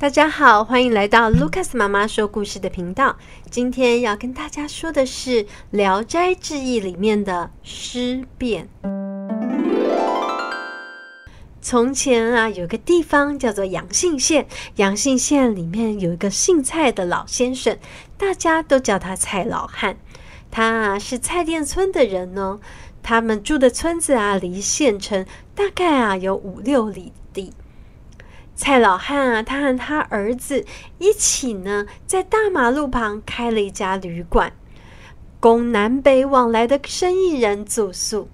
大家好，欢迎来到卢卡斯妈妈说故事的频道。今天要跟大家说的是《聊斋志异》里面的尸变。从前啊，有个地方叫做阳信县，阳信县里面有一个姓蔡的老先生，大家都叫他蔡老汉。他啊是蔡甸村的人哦，他们住的村子啊离县城大概啊有五六里。蔡老汉啊，他和他儿子一起呢，在大马路旁开了一家旅馆，供南北往来的生意人住宿。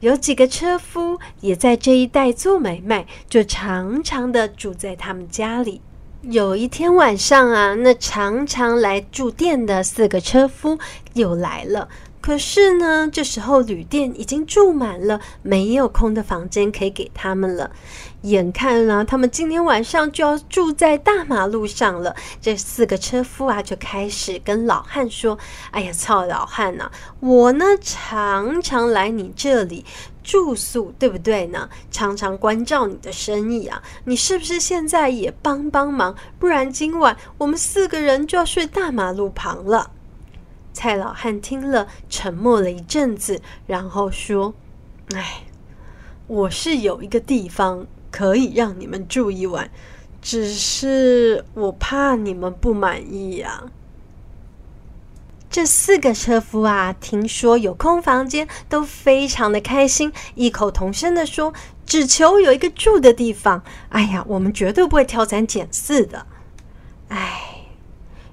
有几个车夫也在这一带做买卖，就常常的住在他们家里。有一天晚上啊，那常常来住店的四个车夫又来了。可是呢，这时候旅店已经住满了，没有空的房间可以给他们了。眼看啊，他们今天晚上就要住在大马路上了。这四个车夫啊，就开始跟老汉说：“哎呀，操，老汉呐、我呢常常来你这里住宿，对不对呢？常常关照你的生意啊，你是不是现在也帮帮忙？不然今晚我们四个人就要睡大马路旁了。”蔡老汉听了，沉默了一阵子，然后说：“哎，我是有一个地方可以让你们住一晚，只是我怕你们不满意呀。”这四个车夫啊，听说有空房间，都非常的开心，异口同声的说：“只求有一个住的地方。哎呀，我们绝对不会挑三拣四的。”哎。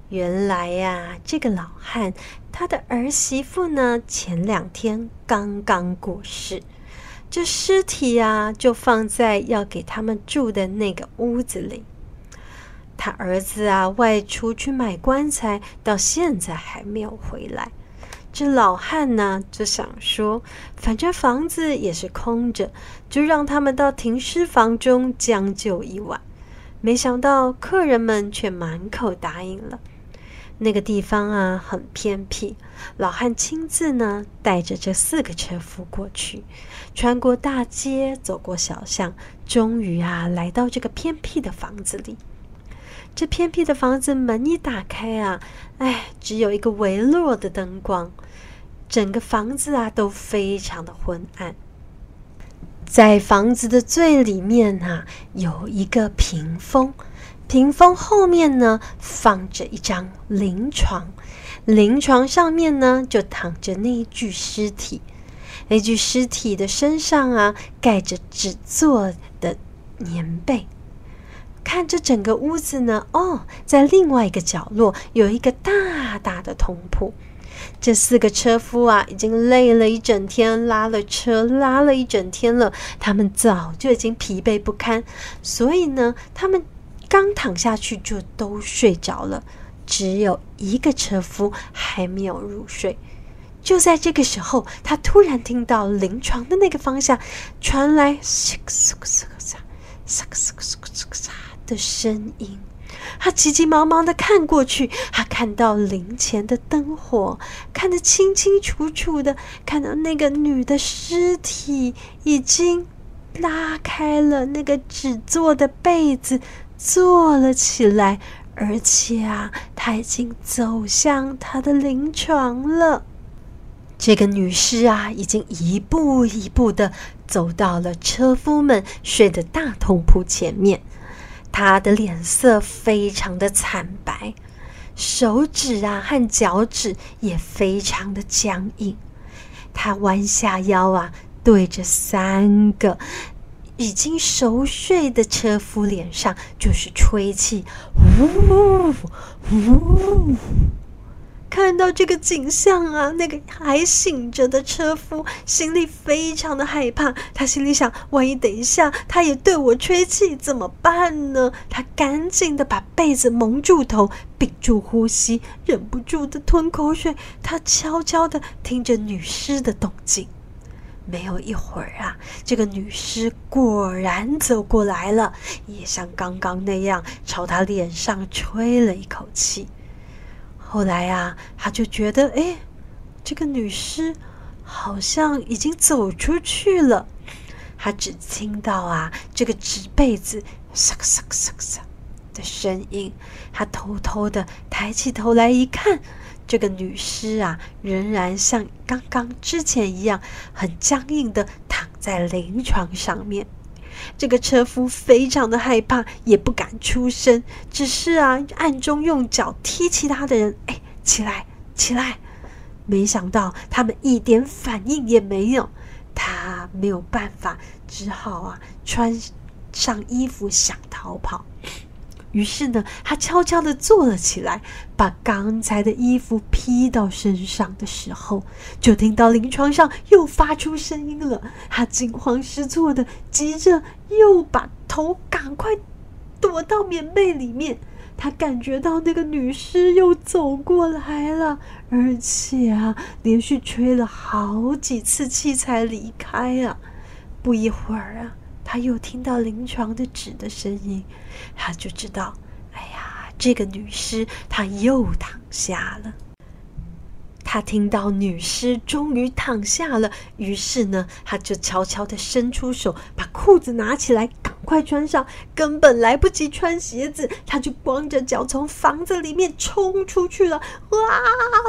原来呀，这个老汉他的儿媳妇呢，前两天刚刚过世，这尸体呀就放在要给他们住的那个屋子里。他儿子啊外出去买棺材，到现在还没有回来。这老汉呢就想说，反正房子也是空着，就让他们到停尸房中将就一晚。没想到客人们却满口答应了。那个地方啊，很偏僻。老汉亲自呢，带着这四个车夫过去，穿过大街，走过小巷，终于啊，来到这个偏僻的房子里。这偏僻的房子门一打开啊，哎，只有一个微弱的灯光，整个房子啊都非常的昏暗。在房子的最里面啊，有一个屏风。屏风后面呢，放着一张灵床，灵床上面呢，就躺着那一具尸体。那具尸体的身上啊，盖着纸做的棉被。看着整个屋子呢，哦，在另外一个角落有一个大大的通铺。这四个车夫啊，已经累了一整天，拉了车拉了一整天了，他们早就已经疲惫不堪，所以呢，他们。刚躺下去就都睡着了，只有一个车夫还没有入睡。就在这个时候，他突然听到灵床的那个方向传来“”的声音。他急急忙忙的看过去，他看到灵前的灯火，看得清清楚楚的，看到那个女的尸体已经拉开了那个纸做的被子。坐了起来，而且啊，他已经走向他的灵床了。这个女尸啊，已经一步一步的走到了车夫们睡的大通铺前面。她的脸色非常的惨白，手指啊和脚趾也非常的僵硬。她弯下腰啊，对着三个。已经熟睡的车夫脸上就是吹气，呜呜！看到这个景象啊，那个还醒着的车夫心里非常的害怕。他心里想：万一等一下他也对我吹气怎么办呢？他赶紧的把被子蒙住头，屏住呼吸，忍不住的吞口水。他悄悄的听着女尸的动静。没有一会儿啊，这个女尸果然走过来了，也像刚刚那样朝他脸上吹了一口气。后来啊，他就觉得，哎，这个女尸好像已经走出去了。他只听到啊，这个纸被子沙沙沙沙的声音。他偷偷的抬起头来一看，这个女尸啊，仍然像刚刚之前一样，很僵硬的躺在临床上面。这个车夫非常的害怕，也不敢出声，只是啊，暗中用脚踢其他的人，哎，起来，起来！没想到他们一点反应也没有，他没有办法，只好啊，穿上衣服想逃跑。于是呢，他悄悄地坐了起来，把刚才的衣服披到身上的时候，就听到临床上又发出声音了。他惊慌失措的，急着又把头赶快躲到棉被里面。他感觉到那个女尸又走过来了，而且啊，连续吹了好几次气才离开啊。不一会儿啊。他又听到临床的纸的声音，他就知道，哎呀，这个女尸她又躺下了。他听到女尸终于躺下了，于是呢，他就悄悄地伸出手，把裤子拿起来，赶快穿上。根本来不及穿鞋子，他就光着脚从房子里面冲出去了。哇，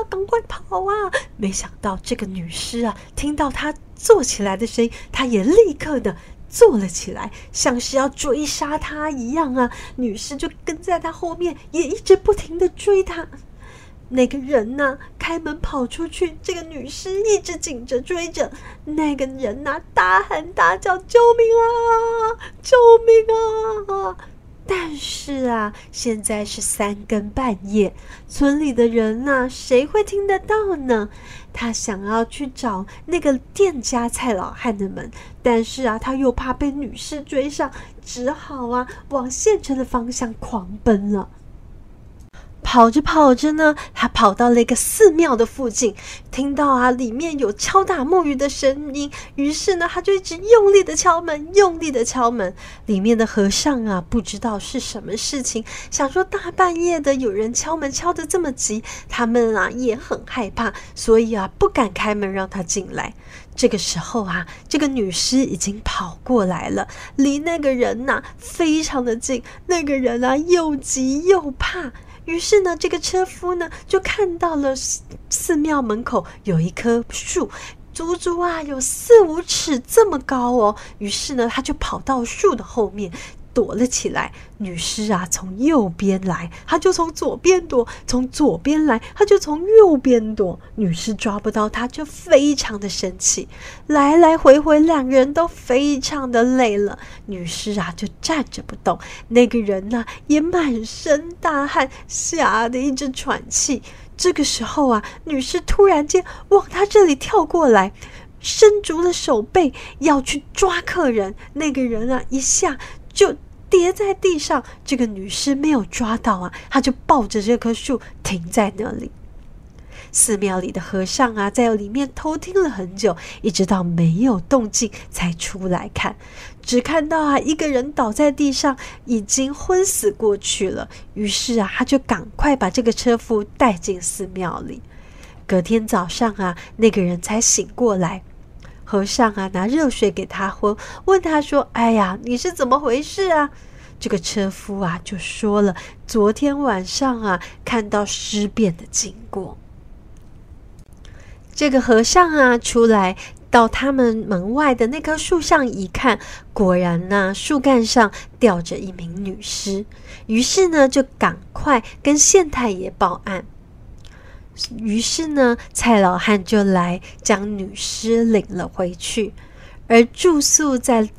赶快跑啊！没想到这个女尸啊，听到他坐起来的声音，他也立刻的。坐了起来，像是要追杀他一样啊！女尸就跟在他后面，也一直不停的追他。那个人呢、开门跑出去，这个女尸一直紧着追着。那个人呢、大喊大叫：“救命啊！救命啊！”但是啊，现在是三更半夜，村里的人呢、谁会听得到呢？他想要去找那个店家蔡老汉的门，但是啊，他又怕被女士追上，只好啊，往县城的方向狂奔了。跑着跑着呢，他跑到了一个寺庙的附近，听到啊里面有敲打木鱼的声音，于是呢，他就一直用力的敲门，用力的敲门。里面的和尚啊，不知道是什么事情，想说大半夜的有人敲门敲得这么急，他们啊也很害怕，所以啊不敢开门让他进来。这个时候啊，这个女尸已经跑过来了，离那个人呐、非常的近，那个人啊又急又怕。于是呢，这个车夫呢就看到了寺庙门口有一棵树，足足啊有四五尺这么高哦。于是呢，他就跑到树的后面。躲了起来，女尸啊从右边来，他就从左边躲；从左边来，他就从右边躲。女尸抓不到他，就非常的生气，来来回回，两人都非常的累了。女尸啊就站着不动，那个人呢、也满身大汗，吓得一直喘气。这个时候啊，女尸突然间往他这里跳过来，伸足了手背要去抓客人。那个人啊一下。跌在地上，这个女尸没有抓到啊，她就抱着这棵树停在那里。寺庙里的和尚啊，在里面偷听了很久，一直到没有动静才出来看，只看到啊一个人倒在地上，已经昏死过去了。于是啊，他就赶快把这个车夫带进寺庙里。隔天早上啊，那个人才醒过来。和尚啊，拿热水给他喝，问他说：“哎呀，你是怎么回事啊？”这个车夫啊，就说了昨天晚上啊，看到尸变的经过。这个和尚啊，出来到他们门外的那棵树上一看，果然呢，树干上吊着一名女尸。于是呢，就赶快跟县太爷报案。于是呢，蔡老汉就来将女尸领了回去，而住宿在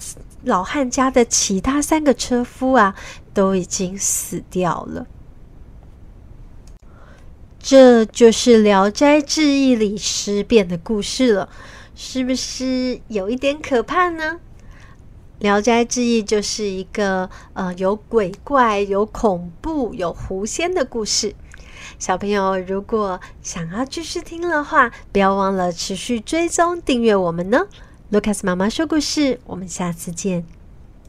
老汉家的其他三个车夫啊，都已经死掉了。这就是《聊斋志异》里尸变的故事了，是不是有一点可怕呢？《聊斋志异》就是一个呃有鬼怪、有恐怖、有狐仙的故事。小朋友，如果想要继续听的话，不要忘了持续追踪订阅我们呢。卢卡斯妈妈说故事，我们下次见。